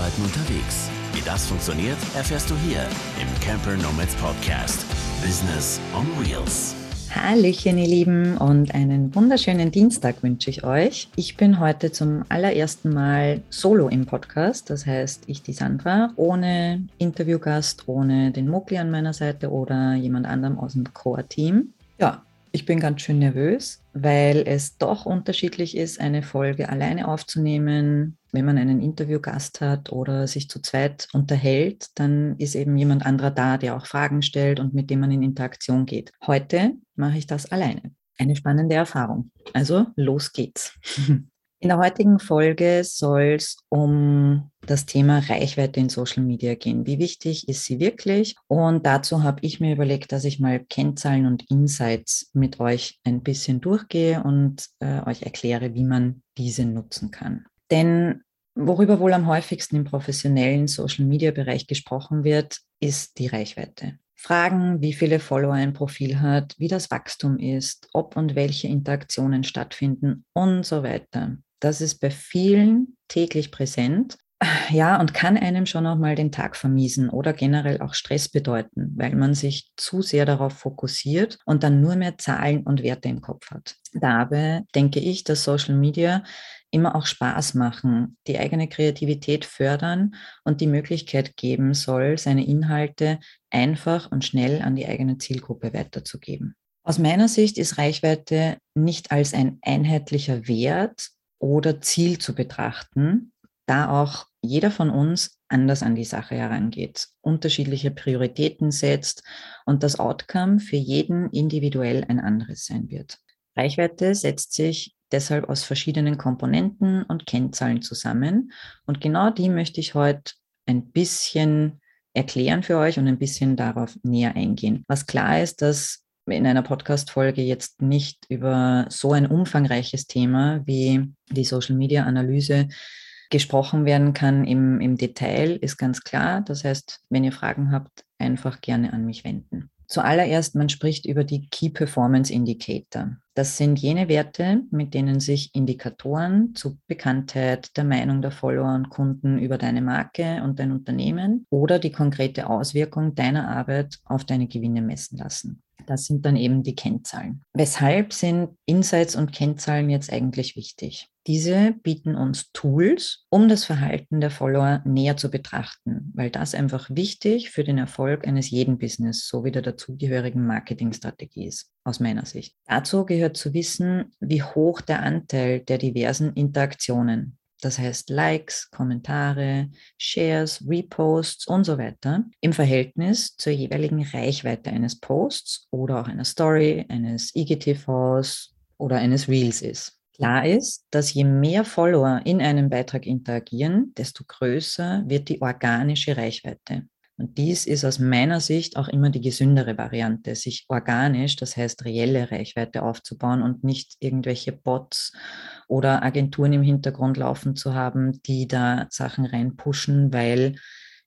Arbeiten unterwegs. Wie das funktioniert, erfährst du hier im Camper Nomads Podcast. Business on Wheels. Hallöchen, ihr Lieben, und einen wunderschönen Dienstag wünsche ich euch. Ich bin heute zum allerersten Mal solo im Podcast, das heißt, ich, die Sandra, ohne Interviewgast, ohne den Mokli an meiner Seite oder jemand anderem aus dem Core-Team. Ja, ich bin ganz schön nervös, weil es doch unterschiedlich ist, eine Folge alleine aufzunehmen. Wenn man einen Interviewgast hat oder sich zu zweit unterhält, dann ist eben jemand anderer da, der auch Fragen stellt und mit dem man in Interaktion geht. Heute mache ich das alleine. Eine spannende Erfahrung. Also los geht's. In der heutigen Folge soll es um das Thema Reichweite in Social Media gehen. Wie wichtig ist sie wirklich? Und dazu habe ich mir überlegt, dass ich mal Kennzahlen und Insights mit euch ein bisschen durchgehe und äh, euch erkläre, wie man diese nutzen kann. Denn worüber wohl am häufigsten im professionellen Social Media Bereich gesprochen wird, ist die Reichweite. Fragen, wie viele Follower ein Profil hat, wie das Wachstum ist, ob und welche Interaktionen stattfinden und so weiter. Das ist bei vielen täglich präsent. Ja, und kann einem schon auch mal den Tag vermiesen oder generell auch Stress bedeuten, weil man sich zu sehr darauf fokussiert und dann nur mehr Zahlen und Werte im Kopf hat. Dabei denke ich, dass Social Media immer auch Spaß machen, die eigene Kreativität fördern und die Möglichkeit geben soll, seine Inhalte einfach und schnell an die eigene Zielgruppe weiterzugeben. Aus meiner Sicht ist Reichweite nicht als ein einheitlicher Wert oder Ziel zu betrachten, da auch jeder von uns anders an die Sache herangeht, unterschiedliche Prioritäten setzt und das Outcome für jeden individuell ein anderes sein wird. Reichweite setzt sich deshalb aus verschiedenen Komponenten und Kennzahlen zusammen und genau die möchte ich heute ein bisschen erklären für euch und ein bisschen darauf näher eingehen. Was klar ist, dass in einer Podcast-Folge jetzt nicht über so ein umfangreiches Thema wie die Social-Media-Analyse gesprochen werden kann im, im Detail, ist ganz klar. Das heißt, wenn ihr Fragen habt, einfach gerne an mich wenden. Zuallererst, man spricht über die Key Performance Indicator. Das sind jene Werte, mit denen sich Indikatoren zu Bekanntheit, der Meinung der Follower und Kunden über deine Marke und dein Unternehmen oder die konkrete Auswirkung deiner Arbeit auf deine Gewinne messen lassen. Das sind dann eben die Kennzahlen. Weshalb sind Insights und Kennzahlen jetzt eigentlich wichtig? Diese bieten uns Tools, um das Verhalten der Follower näher zu betrachten, weil das einfach wichtig für den Erfolg eines jeden Business sowie der dazugehörigen Marketingstrategie ist, aus meiner Sicht. Dazu gehört zu wissen, wie hoch der Anteil der diversen Interaktionen, das heißt Likes, Kommentare, Shares, Reposts und so weiter, im Verhältnis zur jeweiligen Reichweite eines Posts oder auch einer Story, eines IGTVs oder eines Reels ist. Klar ist, dass je mehr Follower in einem Beitrag interagieren, desto größer wird die organische Reichweite. Und dies ist aus meiner Sicht auch immer die gesündere Variante, sich organisch, das heißt reelle Reichweite aufzubauen und nicht irgendwelche Bots oder Agenturen im Hintergrund laufen zu haben, die da Sachen reinpushen, weil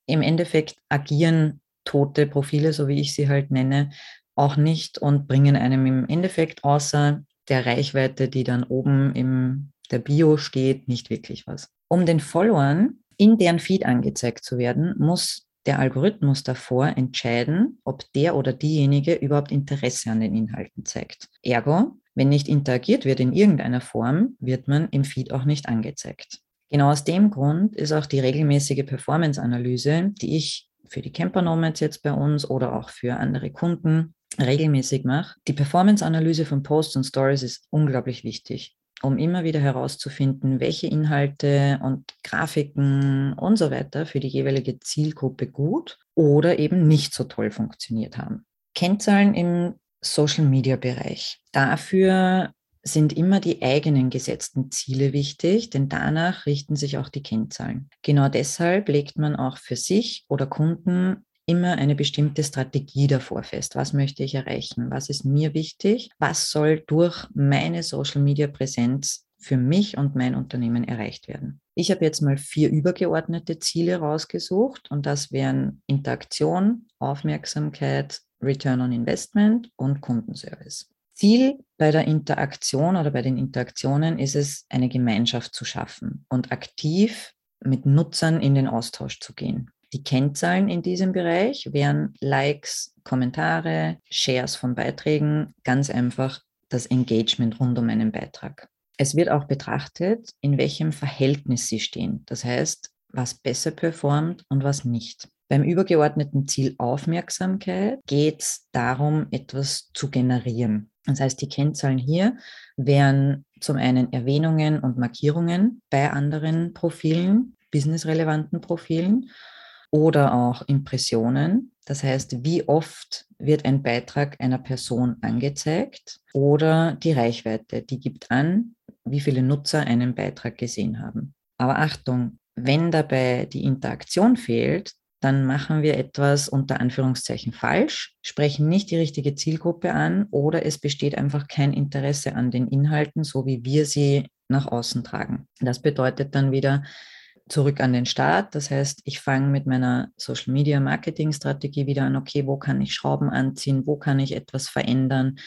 im Endeffekt agieren tote Profile, so wie ich sie halt nenne, auch nicht und bringen einem im Endeffekt außer der Reichweite, die dann oben im der Bio steht, nicht wirklich was. Um den Followern in deren Feed angezeigt zu werden, muss der Algorithmus davor entscheiden, ob der oder diejenige überhaupt Interesse an den Inhalten zeigt. Ergo, wenn nicht interagiert wird in irgendeiner Form, wird man im Feed auch nicht angezeigt. Genau aus dem Grund ist auch die regelmäßige Performance-Analyse, die ich für die Camper Nomads jetzt bei uns oder auch für andere Kunden regelmäßig mache. Die Performance-Analyse von Posts und Stories ist unglaublich wichtig um immer wieder herauszufinden, welche Inhalte und Grafiken und so weiter für die jeweilige Zielgruppe gut oder eben nicht so toll funktioniert haben. Kennzahlen im Social-Media-Bereich. Dafür sind immer die eigenen gesetzten Ziele wichtig, denn danach richten sich auch die Kennzahlen. Genau deshalb legt man auch für sich oder Kunden immer eine bestimmte Strategie davor fest. Was möchte ich erreichen? Was ist mir wichtig? Was soll durch meine Social-Media-Präsenz für mich und mein Unternehmen erreicht werden? Ich habe jetzt mal vier übergeordnete Ziele rausgesucht und das wären Interaktion, Aufmerksamkeit, Return on Investment und Kundenservice. Ziel bei der Interaktion oder bei den Interaktionen ist es, eine Gemeinschaft zu schaffen und aktiv mit Nutzern in den Austausch zu gehen. Die Kennzahlen in diesem Bereich wären Likes, Kommentare, Shares von Beiträgen, ganz einfach das Engagement rund um einen Beitrag. Es wird auch betrachtet, in welchem Verhältnis sie stehen. Das heißt, was besser performt und was nicht. Beim übergeordneten Ziel Aufmerksamkeit geht es darum, etwas zu generieren. Das heißt, die Kennzahlen hier wären zum einen Erwähnungen und Markierungen bei anderen Profilen, businessrelevanten Profilen oder auch Impressionen. Das heißt, wie oft wird ein Beitrag einer Person angezeigt oder die Reichweite, die gibt an, wie viele Nutzer einen Beitrag gesehen haben. Aber Achtung, wenn dabei die Interaktion fehlt, dann machen wir etwas unter Anführungszeichen falsch, sprechen nicht die richtige Zielgruppe an oder es besteht einfach kein Interesse an den Inhalten, so wie wir sie nach außen tragen. Das bedeutet dann wieder, zurück an den Start. Das heißt, ich fange mit meiner Social Media Marketing Strategie wieder an, okay, wo kann ich Schrauben anziehen, wo kann ich etwas verändern?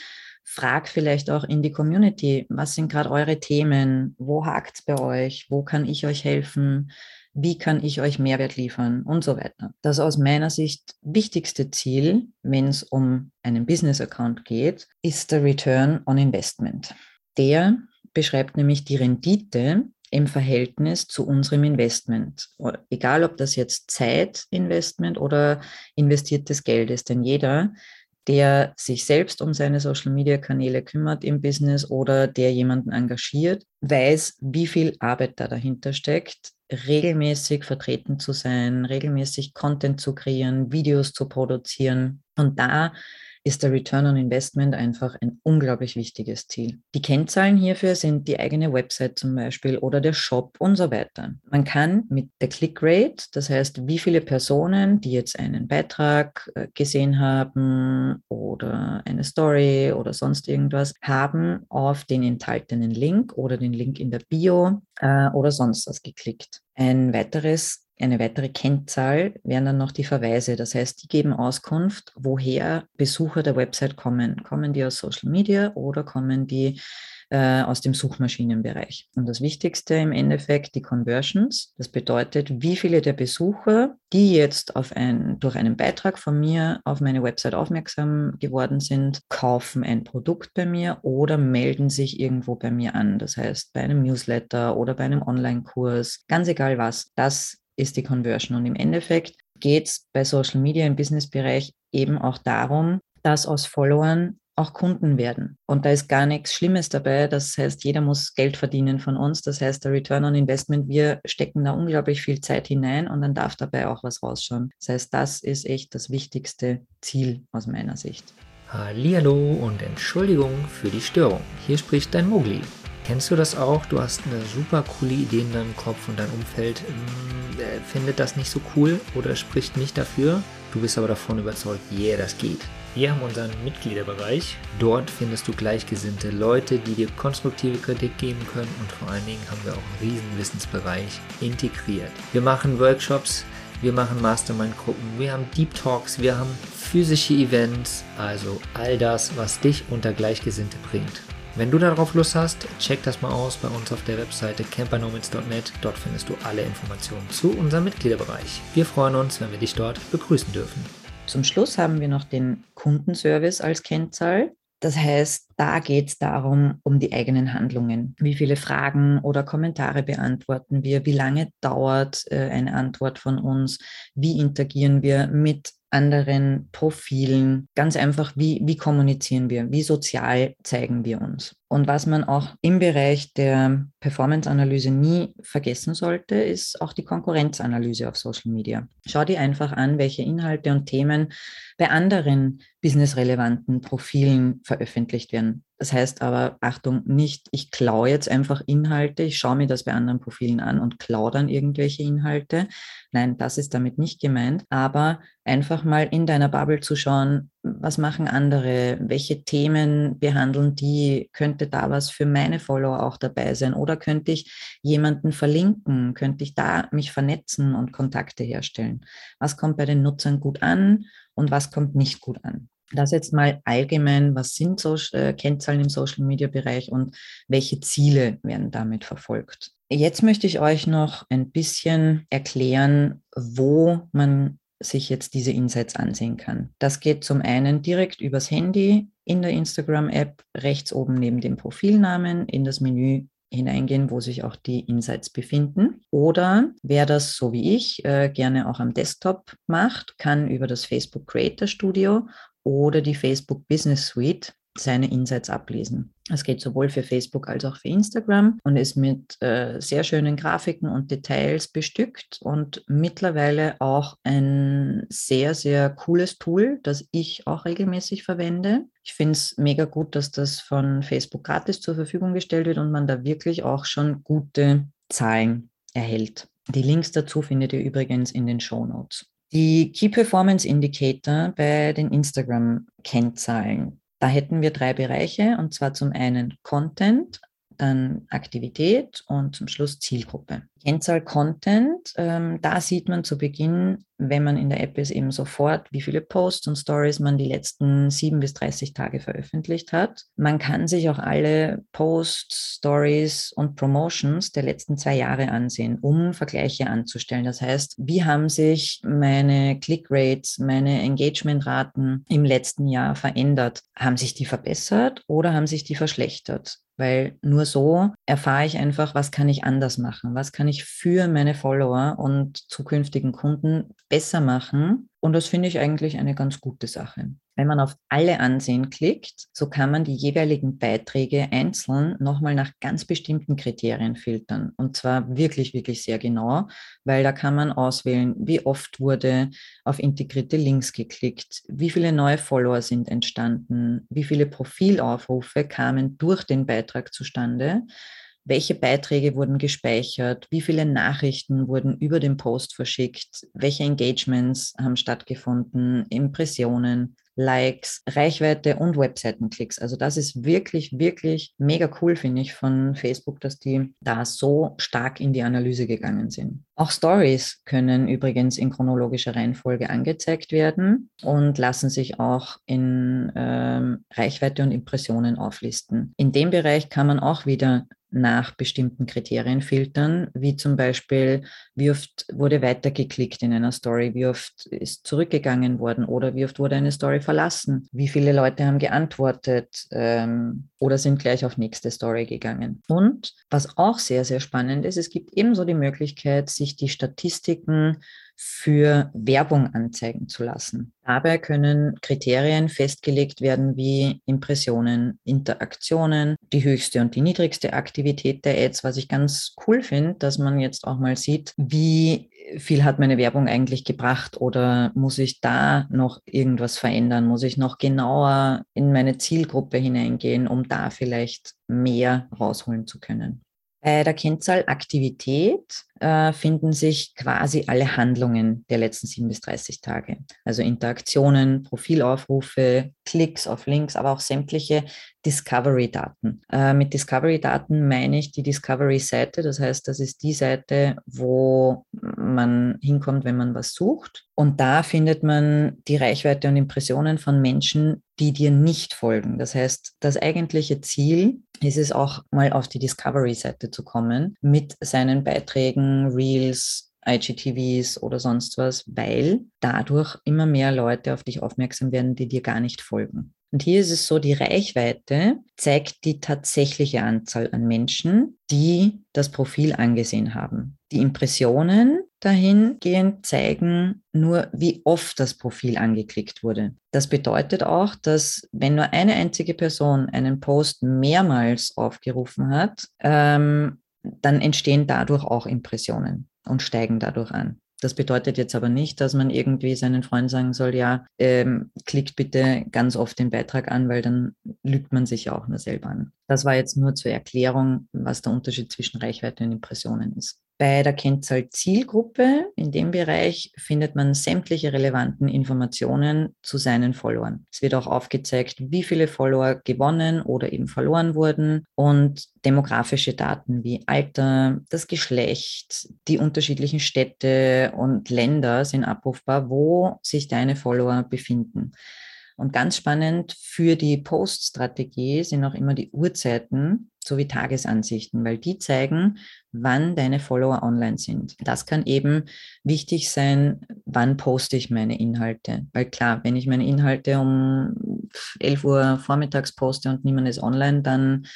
Frag vielleicht auch in die Community, was sind gerade eure Themen, wo hakt es bei euch, wo kann ich euch helfen, wie kann ich euch Mehrwert liefern und so weiter. Das aus meiner Sicht wichtigste Ziel, wenn es um einen Business-Account geht, ist der Return on Investment. Der beschreibt nämlich die Rendite, im Verhältnis zu unserem Investment. Egal, ob das jetzt Zeitinvestment oder investiertes Geld ist. Denn jeder, der sich selbst um seine Social-Media-Kanäle kümmert im Business oder der jemanden engagiert, weiß, wie viel Arbeit da dahinter steckt, regelmäßig vertreten zu sein, regelmäßig Content zu kreieren, Videos zu produzieren. Und da ist der Return on Investment einfach ein unglaublich wichtiges Ziel. Die Kennzahlen hierfür sind die eigene Website zum Beispiel oder der Shop und so weiter. Man kann mit der Click Rate, das heißt, wie viele Personen, die jetzt einen Beitrag äh, gesehen haben oder eine Story oder sonst irgendwas, haben auf den enthaltenen Link oder den Link in der Bio äh, oder sonst was geklickt. Ein weiteres eine weitere Kennzahl wären dann noch die Verweise. Das heißt, die geben Auskunft, woher Besucher der Website kommen. Kommen die aus Social Media oder kommen die äh, aus dem Suchmaschinenbereich. Und das Wichtigste im Endeffekt die Conversions. Das bedeutet, wie viele der Besucher, die jetzt auf ein, durch einen Beitrag von mir auf meine Website aufmerksam geworden sind, kaufen ein Produkt bei mir oder melden sich irgendwo bei mir an. Das heißt, bei einem Newsletter oder bei einem Online-Kurs, ganz egal was. Das ist die Conversion. Und im Endeffekt geht es bei Social Media im Businessbereich eben auch darum, dass aus Followern auch Kunden werden. Und da ist gar nichts Schlimmes dabei. Das heißt, jeder muss Geld verdienen von uns. Das heißt, der Return on Investment, wir stecken da unglaublich viel Zeit hinein und dann darf dabei auch was rausschauen. Das heißt, das ist echt das wichtigste Ziel aus meiner Sicht. Hallo und Entschuldigung für die Störung. Hier spricht dein Mogli. Kennst du das auch? Du hast eine super coole Idee in deinem Kopf und dein Umfeld äh, findet das nicht so cool oder spricht nicht dafür. Du bist aber davon überzeugt, yeah, das geht. Wir haben unseren Mitgliederbereich. Dort findest du gleichgesinnte Leute, die dir konstruktive Kritik geben können und vor allen Dingen haben wir auch einen riesen Wissensbereich integriert. Wir machen Workshops, wir machen Mastermind-Gruppen, wir haben Deep Talks, wir haben physische Events, also all das, was dich unter Gleichgesinnte bringt. Wenn du darauf Lust hast, check das mal aus bei uns auf der Webseite campernomads.net. Dort findest du alle Informationen zu unserem Mitgliederbereich. Wir freuen uns, wenn wir dich dort begrüßen dürfen. Zum Schluss haben wir noch den Kundenservice als Kennzahl. Das heißt, da geht es darum, um die eigenen Handlungen. Wie viele Fragen oder Kommentare beantworten wir? Wie lange dauert äh, eine Antwort von uns? Wie interagieren wir mit anderen Profilen. Ganz einfach, wie, wie kommunizieren wir? Wie sozial zeigen wir uns? Und was man auch im Bereich der Performance-Analyse nie vergessen sollte, ist auch die Konkurrenzanalyse auf Social Media. Schau dir einfach an, welche Inhalte und Themen bei anderen businessrelevanten Profilen veröffentlicht werden. Das heißt aber, Achtung, nicht, ich klaue jetzt einfach Inhalte, ich schaue mir das bei anderen Profilen an und klaue dann irgendwelche Inhalte. Nein, das ist damit nicht gemeint, aber einfach mal in deiner Bubble zu schauen, was machen andere, welche Themen behandeln die, könnte da was für meine Follower auch dabei sein oder könnte ich jemanden verlinken, könnte ich da mich vernetzen und Kontakte herstellen. Was kommt bei den Nutzern gut an und was kommt nicht gut an? Das jetzt mal allgemein, was sind so, äh, Kennzahlen im Social-Media-Bereich und welche Ziele werden damit verfolgt. Jetzt möchte ich euch noch ein bisschen erklären, wo man sich jetzt diese Insights ansehen kann. Das geht zum einen direkt übers Handy in der Instagram-App, rechts oben neben dem Profilnamen in das Menü hineingehen, wo sich auch die Insights befinden. Oder wer das so wie ich äh, gerne auch am Desktop macht, kann über das Facebook Creator Studio oder die Facebook Business Suite seine Insights ablesen. Es geht sowohl für Facebook als auch für Instagram und ist mit äh, sehr schönen Grafiken und Details bestückt und mittlerweile auch ein sehr, sehr cooles Tool, das ich auch regelmäßig verwende. Ich finde es mega gut, dass das von Facebook gratis zur Verfügung gestellt wird und man da wirklich auch schon gute Zahlen erhält. Die Links dazu findet ihr übrigens in den Show Notes. Die Key Performance Indicator bei den Instagram-Kennzahlen. Da hätten wir drei Bereiche, und zwar zum einen Content, dann Aktivität und zum Schluss Zielgruppe. Kennzahl Content, ähm, da sieht man zu Beginn, wenn man in der App ist, eben sofort, wie viele Posts und Stories man die letzten sieben bis 30 Tage veröffentlicht hat. Man kann sich auch alle Posts, Stories und Promotions der letzten zwei Jahre ansehen, um Vergleiche anzustellen. Das heißt, wie haben sich meine Click-Rates, meine Engagement-Raten im letzten Jahr verändert? Haben sich die verbessert oder haben sich die verschlechtert? Weil nur so erfahre ich einfach, was kann ich anders machen, was kann ich für meine Follower und zukünftigen Kunden besser machen. Und das finde ich eigentlich eine ganz gute Sache. Wenn man auf alle Ansehen klickt, so kann man die jeweiligen Beiträge einzeln nochmal nach ganz bestimmten Kriterien filtern. Und zwar wirklich, wirklich sehr genau, weil da kann man auswählen, wie oft wurde auf integrierte Links geklickt, wie viele neue Follower sind entstanden, wie viele Profilaufrufe kamen durch den Beitrag zustande welche Beiträge wurden gespeichert, wie viele Nachrichten wurden über den Post verschickt, welche Engagements haben stattgefunden, Impressionen, Likes, Reichweite und Webseitenklicks. Also das ist wirklich, wirklich mega cool, finde ich, von Facebook, dass die da so stark in die Analyse gegangen sind. Auch Stories können übrigens in chronologischer Reihenfolge angezeigt werden und lassen sich auch in ähm, Reichweite und Impressionen auflisten. In dem Bereich kann man auch wieder nach bestimmten Kriterien filtern, wie zum Beispiel, wie oft wurde weitergeklickt in einer Story, wie oft ist zurückgegangen worden oder wie oft wurde eine Story verlassen, wie viele Leute haben geantwortet ähm, oder sind gleich auf nächste Story gegangen. Und was auch sehr, sehr spannend ist, es gibt ebenso die Möglichkeit, sich die Statistiken für Werbung anzeigen zu lassen. Dabei können Kriterien festgelegt werden wie Impressionen, Interaktionen, die höchste und die niedrigste Aktivität der Ads, was ich ganz cool finde, dass man jetzt auch mal sieht, wie viel hat meine Werbung eigentlich gebracht oder muss ich da noch irgendwas verändern? Muss ich noch genauer in meine Zielgruppe hineingehen, um da vielleicht mehr rausholen zu können? Bei der Kennzahl Aktivität äh, finden sich quasi alle Handlungen der letzten 7 bis 30 Tage. Also Interaktionen, Profilaufrufe, Klicks auf Links, aber auch sämtliche Discovery-Daten. Äh, mit Discovery-Daten meine ich die Discovery-Seite. Das heißt, das ist die Seite, wo man hinkommt, wenn man was sucht. Und da findet man die Reichweite und Impressionen von Menschen, die dir nicht folgen. Das heißt, das eigentliche Ziel ist es auch mal auf die Discovery-Seite zu kommen mit seinen Beiträgen Reels, IGTVs oder sonst was, weil dadurch immer mehr Leute auf dich aufmerksam werden, die dir gar nicht folgen. Und hier ist es so, die Reichweite zeigt die tatsächliche Anzahl an Menschen, die das Profil angesehen haben. Die Impressionen dahingehend zeigen nur, wie oft das Profil angeklickt wurde. Das bedeutet auch, dass wenn nur eine einzige Person einen Post mehrmals aufgerufen hat, ähm, dann entstehen dadurch auch Impressionen und steigen dadurch an. Das bedeutet jetzt aber nicht, dass man irgendwie seinen Freunden sagen soll, ja, ähm, klickt bitte ganz oft den Beitrag an, weil dann lügt man sich ja auch nur selber an. Das war jetzt nur zur Erklärung, was der Unterschied zwischen Reichweite und Impressionen ist. Bei der Kennzahl Zielgruppe, in dem Bereich, findet man sämtliche relevanten Informationen zu seinen Followern. Es wird auch aufgezeigt, wie viele Follower gewonnen oder eben verloren wurden und demografische Daten wie Alter, das Geschlecht, die unterschiedlichen Städte und Länder sind abrufbar, wo sich deine Follower befinden. Und ganz spannend für die Post-Strategie sind auch immer die Uhrzeiten sowie Tagesansichten, weil die zeigen, wann deine Follower online sind. Das kann eben wichtig sein, wann poste ich meine Inhalte. Weil klar, wenn ich meine Inhalte um 11 Uhr vormittags poste und niemand ist online, dann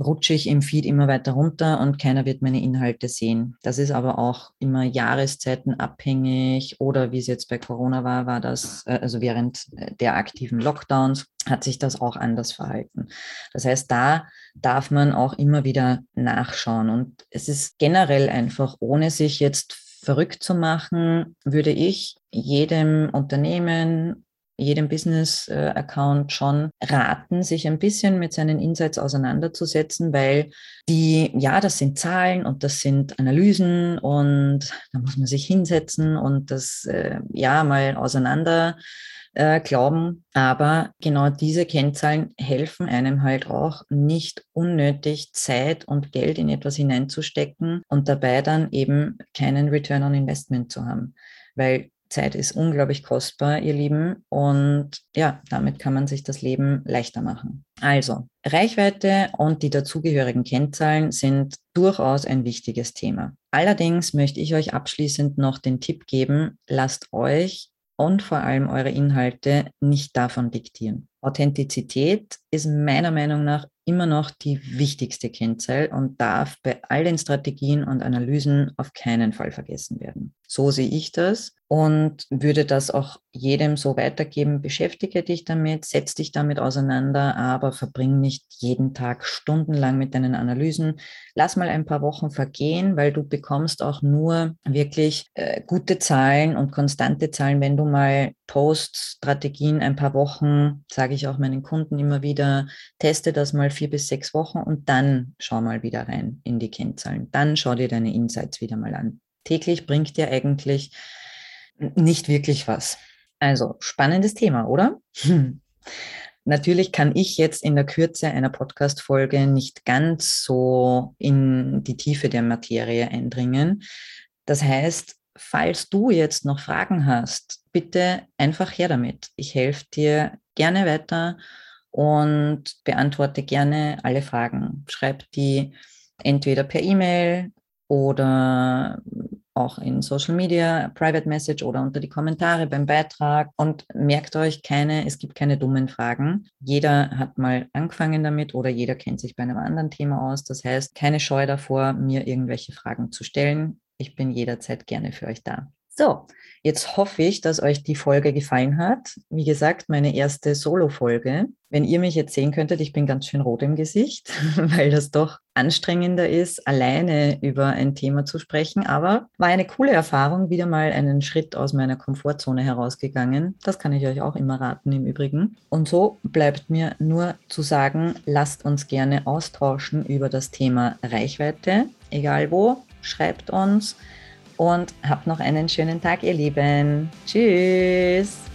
rutsche ich im Feed immer weiter runter und keiner wird meine Inhalte sehen. Das ist aber auch immer Jahreszeiten abhängig oder wie es jetzt bei Corona war, war das, äh, also während der aktiven Lockdowns hat sich das auch anders verhalten. Das heißt, da darf man auch immer wieder nachschauen und es ist generell einfach, ohne sich jetzt verrückt zu machen, würde ich jedem Unternehmen jedem Business-Account schon raten, sich ein bisschen mit seinen Insights auseinanderzusetzen, weil die, ja, das sind Zahlen und das sind Analysen und da muss man sich hinsetzen und das, äh, ja, mal auseinander äh, glauben. Aber genau diese Kennzahlen helfen einem halt auch nicht unnötig Zeit und Geld in etwas hineinzustecken und dabei dann eben keinen Return on Investment zu haben. Weil Zeit ist unglaublich kostbar, ihr Lieben. Und ja, damit kann man sich das Leben leichter machen. Also, Reichweite und die dazugehörigen Kennzahlen sind durchaus ein wichtiges Thema. Allerdings möchte ich euch abschließend noch den Tipp geben, lasst euch und vor allem eure Inhalte nicht davon diktieren. Authentizität ist meiner Meinung nach immer noch die wichtigste Kennzahl und darf bei all den Strategien und Analysen auf keinen Fall vergessen werden. So sehe ich das und würde das auch jedem so weitergeben. Beschäftige dich damit, setz dich damit auseinander, aber verbring nicht jeden Tag stundenlang mit deinen Analysen. Lass mal ein paar Wochen vergehen, weil du bekommst auch nur wirklich äh, gute Zahlen und konstante Zahlen, wenn du mal Post-Strategien ein paar Wochen, sage ich auch meinen Kunden immer wieder, teste das mal vier bis sechs Wochen und dann schau mal wieder rein in die Kennzahlen. Dann schau dir deine Insights wieder mal an. Täglich bringt dir eigentlich nicht wirklich was. Also spannendes Thema, oder? Hm. Natürlich kann ich jetzt in der Kürze einer Podcast-Folge nicht ganz so in die Tiefe der Materie eindringen. Das heißt, falls du jetzt noch Fragen hast, bitte einfach her damit. Ich helfe dir gerne weiter und beantworte gerne alle Fragen. Schreib die entweder per E-Mail oder auch in Social Media, Private Message oder unter die Kommentare beim Beitrag. Und merkt euch keine, es gibt keine dummen Fragen. Jeder hat mal angefangen damit oder jeder kennt sich bei einem anderen Thema aus. Das heißt, keine Scheu davor, mir irgendwelche Fragen zu stellen. Ich bin jederzeit gerne für euch da. So, jetzt hoffe ich, dass euch die Folge gefallen hat. Wie gesagt, meine erste Solo-Folge. Wenn ihr mich jetzt sehen könntet, ich bin ganz schön rot im Gesicht, weil das doch anstrengender ist, alleine über ein Thema zu sprechen. Aber war eine coole Erfahrung, wieder mal einen Schritt aus meiner Komfortzone herausgegangen. Das kann ich euch auch immer raten im Übrigen. Und so bleibt mir nur zu sagen, lasst uns gerne austauschen über das Thema Reichweite, egal wo. Schreibt uns und habt noch einen schönen Tag, ihr Lieben. Tschüss.